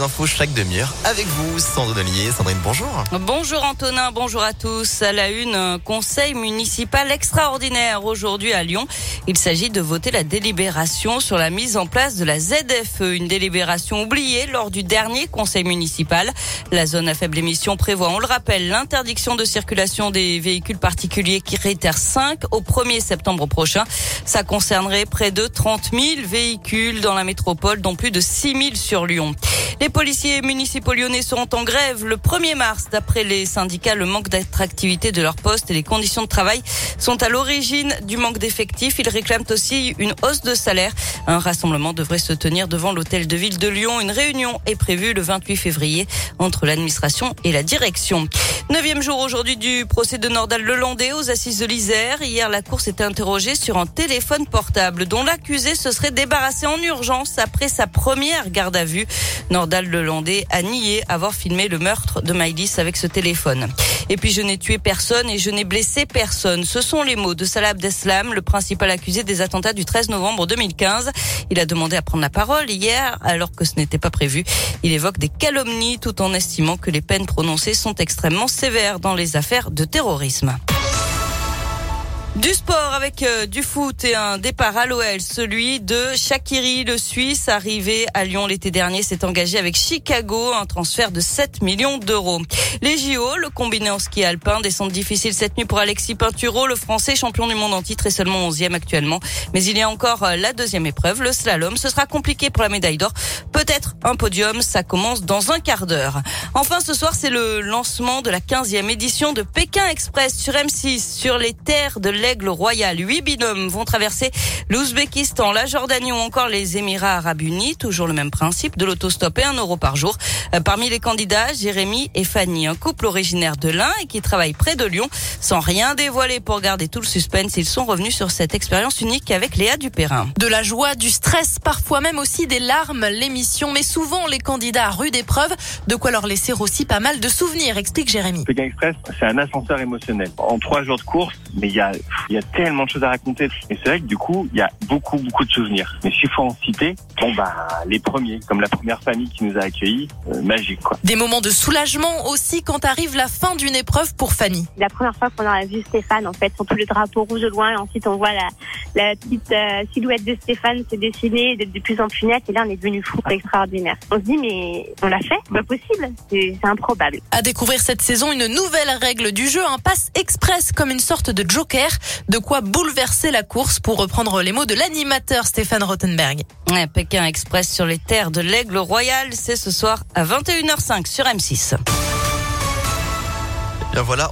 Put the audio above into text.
les infos chaque demi-heure avec vous, Sandrine. Sandrine, bonjour. Bonjour Antonin, bonjour à tous. À la une, un conseil municipal extraordinaire aujourd'hui à Lyon. Il s'agit de voter la délibération sur la mise en place de la ZFE, une délibération oubliée lors du dernier conseil municipal. La zone à faible émission prévoit, on le rappelle, l'interdiction de circulation des véhicules particuliers critère 5 au 1er septembre prochain. Ça concernerait près de 30 000 véhicules dans la métropole, dont plus de 6 000 sur Lyon. Les policiers municipaux lyonnais seront en grève le 1er mars. D'après les syndicats, le manque d'attractivité de leur poste et les conditions de travail sont à l'origine du manque d'effectifs. Ils réclament aussi une hausse de salaire. Un rassemblement devrait se tenir devant l'hôtel de ville de Lyon. Une réunion est prévue le 28 février entre l'administration et la direction. Neuvième jour aujourd'hui du procès de Nordal Lelandais aux assises de l'Isère. Hier, la cour s'était interrogée sur un téléphone portable dont l'accusé se serait débarrassé en urgence après sa première garde à vue. Nordal Lelandais a nié avoir filmé le meurtre de Maïlis avec ce téléphone. Et puis je n'ai tué personne et je n'ai blessé personne. Ce sont les mots de Salah Abdeslam, le principal accusé des attentats du 13 novembre 2015. Il a demandé à prendre la parole hier alors que ce n'était pas prévu. Il évoque des calomnies tout en estimant que les peines prononcées sont extrêmement sévères dans les affaires de terrorisme. Du sport avec euh, du foot et un départ à l'OL, celui de Shakiri, le Suisse, arrivé à Lyon l'été dernier, s'est engagé avec Chicago, un transfert de 7 millions d'euros. Les JO, le combiné en ski alpin, descente difficile cette nuit pour Alexis Pinturo, le Français champion du monde en titre est seulement 11e actuellement. Mais il y a encore euh, la deuxième épreuve, le slalom. Ce sera compliqué pour la médaille d'or. Peut-être un podium, ça commence dans un quart d'heure. Enfin, ce soir, c'est le lancement de la 15e édition de Pékin Express sur M6, sur les terres de l'Aigle Royal. Huit binômes vont traverser l'Ouzbékistan, la Jordanie ou encore les Émirats Arabes Unis. Toujours le même principe de l'autostop et un euro par jour. Euh, parmi les candidats, Jérémy et Fanny, un couple originaire de l'Ain et qui travaille près de Lyon. Sans rien dévoiler pour garder tout le suspense, ils sont revenus sur cette expérience unique avec Léa Dupérin. De la joie, du stress, parfois même aussi des larmes, l'émission, mais souvent les candidats à rude épreuve, de quoi leur laisser aussi pas mal de souvenirs, explique Jérémy. Pékin Express, c'est un ascenseur émotionnel. En trois jours de course, mais il y a il y a tellement de choses à raconter. Et c'est vrai que du coup, il y a beaucoup, beaucoup de souvenirs. Mais s'il faut en citer, bon bah les premiers, comme la première famille qui nous a accueillis, euh, magique quoi. Des moments de soulagement aussi quand arrive la fin d'une épreuve pour Fanny. La première fois qu'on a vu Stéphane, en fait, sur tout le drapeau rouge au loin, et ensuite on voit la, la petite euh, silhouette de Stéphane se dessiner, d'être de plus en plus nette, et là on est devenu fou, extraordinaire. On se dit mais on l'a fait, pas possible, c'est improbable. À découvrir cette saison une nouvelle règle du jeu, un pass express comme une sorte de joker. De quoi bouleverser la course pour reprendre les mots de l'animateur Stéphane Rottenberg. Ouais, Pékin Express sur les terres de l'Aigle Royal, c'est ce soir à 21h05 sur M6. Bien voilà.